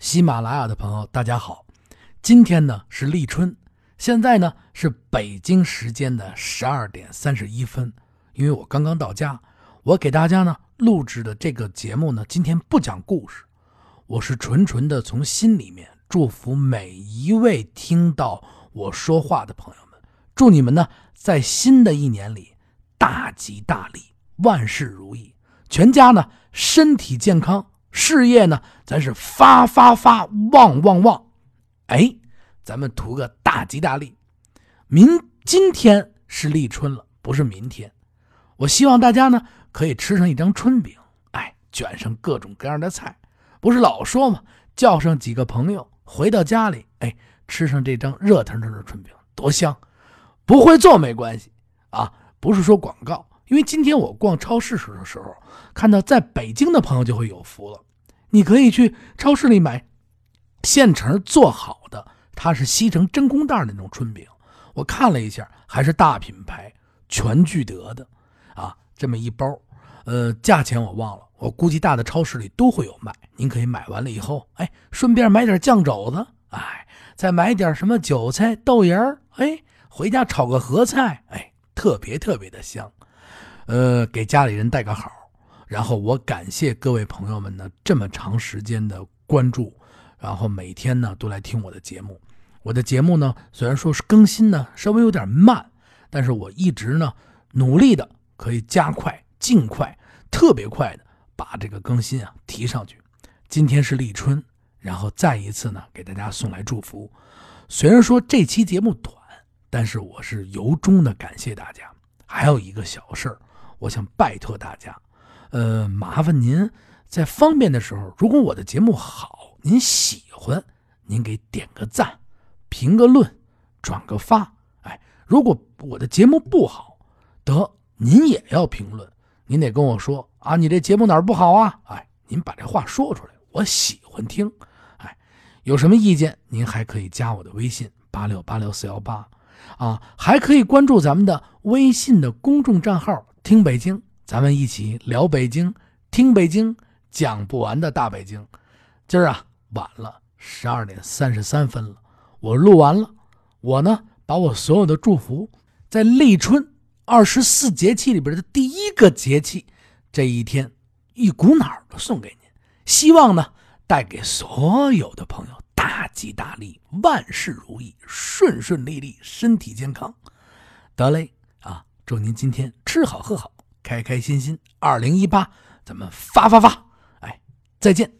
喜马拉雅的朋友，大家好，今天呢是立春，现在呢是北京时间的十二点三十一分。因为我刚刚到家，我给大家呢录制的这个节目呢，今天不讲故事，我是纯纯的从心里面祝福每一位听到我说话的朋友们，祝你们呢在新的一年里大吉大利，万事如意，全家呢身体健康。事业呢，咱是发发发，旺旺旺，哎，咱们图个大吉大利。明今天是立春了，不是明天。我希望大家呢可以吃上一张春饼，哎，卷上各种各样的菜。不是老说吗？叫上几个朋友回到家里，哎，吃上这张热腾腾的春饼，多香！不会做没关系啊，不是说广告。因为今天我逛超市时的时候，看到在北京的朋友就会有福了。你可以去超市里买现成做好的，它是吸成真空袋的那种春饼。我看了一下，还是大品牌全聚德的啊，这么一包，呃，价钱我忘了，我估计大的超市里都会有卖。您可以买完了以后，哎，顺便买点酱肘子，哎，再买点什么韭菜、豆芽哎，回家炒个合菜，哎，特别特别的香。呃，给家里人带个好，然后我感谢各位朋友们呢这么长时间的关注，然后每天呢都来听我的节目。我的节目呢虽然说是更新呢稍微有点慢，但是我一直呢努力的可以加快、尽快、特别快的把这个更新啊提上去。今天是立春，然后再一次呢给大家送来祝福。虽然说这期节目短，但是我是由衷的感谢大家。还有一个小事儿。我想拜托大家，呃，麻烦您在方便的时候，如果我的节目好，您喜欢，您给点个赞，评个论，转个发。哎，如果我的节目不好，得您也要评论，您得跟我说啊，你这节目哪儿不好啊？哎，您把这话说出来，我喜欢听。哎，有什么意见，您还可以加我的微信八六八六四幺八，啊，还可以关注咱们的微信的公众账号。听北京，咱们一起聊北京，听北京讲不完的大北京。今儿啊晚了，十二点三十三分了，我录完了。我呢把我所有的祝福，在立春二十四节气里边的第一个节气这一天，一股脑的送给您。希望呢带给所有的朋友大吉大利，万事如意，顺顺利利，身体健康。得嘞啊。祝您今天吃好喝好，开开心心。二零一八，咱们发发发！哎，再见。